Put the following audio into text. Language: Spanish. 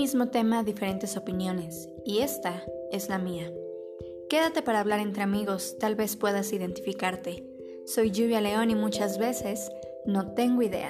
mismo tema, diferentes opiniones, y esta es la mía. Quédate para hablar entre amigos, tal vez puedas identificarte. Soy Lluvia León y muchas veces no tengo idea.